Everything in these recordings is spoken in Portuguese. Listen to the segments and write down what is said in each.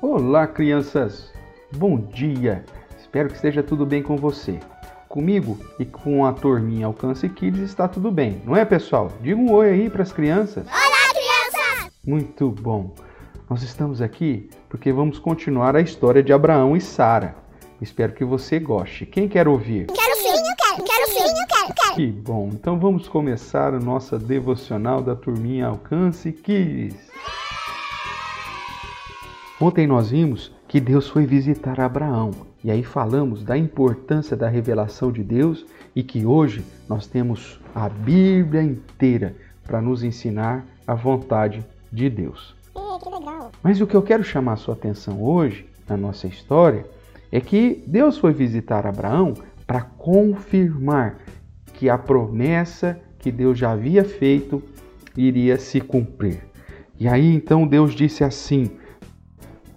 Olá, crianças! Bom dia! Espero que esteja tudo bem com você. Comigo e com a turminha Alcance Kids está tudo bem, não é, pessoal? Diga um oi aí para as crianças. Olá, crianças! Muito bom! Nós estamos aqui porque vamos continuar a história de Abraão e Sara. Espero que você goste. Quem quer ouvir? Quero sim, quero, quero sim, quero, quero. Que bom! Então vamos começar a nossa devocional da turminha Alcance Kids. Ontem nós vimos que Deus foi visitar Abraão e aí falamos da importância da revelação de Deus e que hoje nós temos a Bíblia inteira para nos ensinar a vontade de Deus. Mas o que eu quero chamar a sua atenção hoje, na nossa história, é que Deus foi visitar Abraão para confirmar que a promessa que Deus já havia feito iria se cumprir. E aí então Deus disse assim: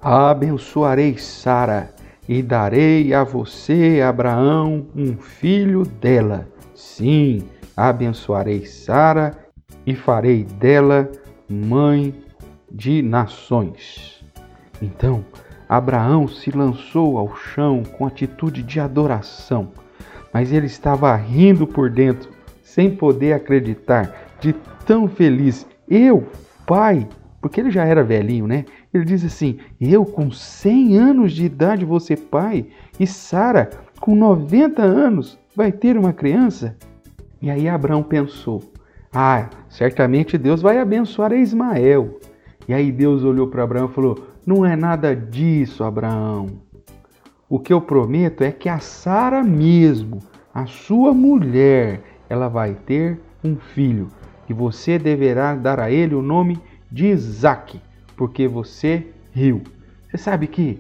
Abençoarei Sara e darei a você, Abraão, um filho dela. Sim, abençoarei Sara e farei dela mãe de nações. Então, Abraão se lançou ao chão com atitude de adoração, mas ele estava rindo por dentro, sem poder acreditar, de tão feliz. Eu, pai, porque ele já era velhinho, né? Ele diz assim: Eu, com 100 anos de idade, vou ser pai, e Sara, com 90 anos, vai ter uma criança? E aí Abraão pensou: Ah, certamente Deus vai abençoar Ismael. E aí Deus olhou para Abraão e falou: Não é nada disso, Abraão. O que eu prometo é que a Sara mesmo, a sua mulher, ela vai ter um filho, e você deverá dar a ele o nome de Isaac, porque você riu. Você sabe que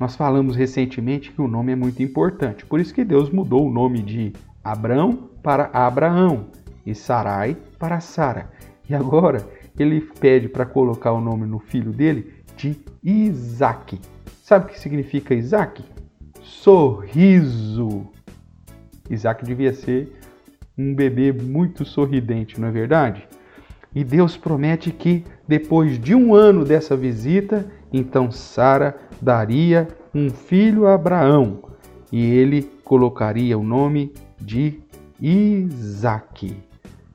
nós falamos recentemente que o nome é muito importante, por isso que Deus mudou o nome de Abrão para Abraão e Sarai para Sara. E agora ele pede para colocar o nome no filho dele de Isaac. Sabe o que significa Isaac? Sorriso. Isaac devia ser um bebê muito sorridente, não é verdade? E Deus promete que depois de um ano dessa visita, então Sara daria um filho a Abraão e ele colocaria o nome de Isaac.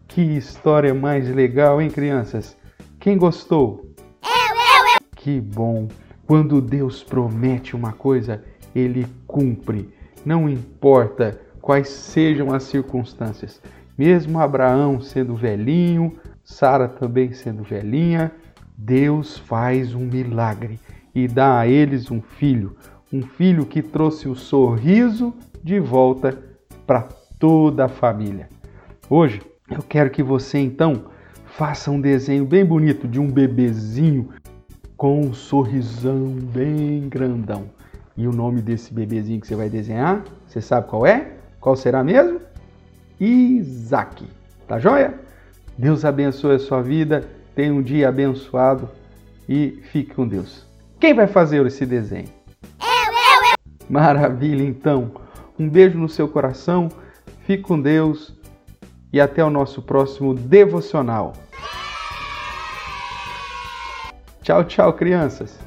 Que história mais legal, hein, crianças? Quem gostou? Eu, eu, eu. Que bom! Quando Deus promete uma coisa, ele cumpre. Não importa quais sejam as circunstâncias. Mesmo Abraão sendo velhinho, Sara também sendo velhinha, Deus faz um milagre e dá a eles um filho, um filho que trouxe o sorriso de volta para toda a família. Hoje eu quero que você então faça um desenho bem bonito de um bebezinho com um sorrisão bem grandão. E o nome desse bebezinho que você vai desenhar, você sabe qual é? Qual será mesmo? Isaac. Tá joia? Deus abençoe a sua vida, tenha um dia abençoado e fique com Deus. Quem vai fazer esse desenho? Eu, eu, eu. Maravilha, então. Um beijo no seu coração, fique com Deus e até o nosso próximo devocional. Tchau, tchau, crianças.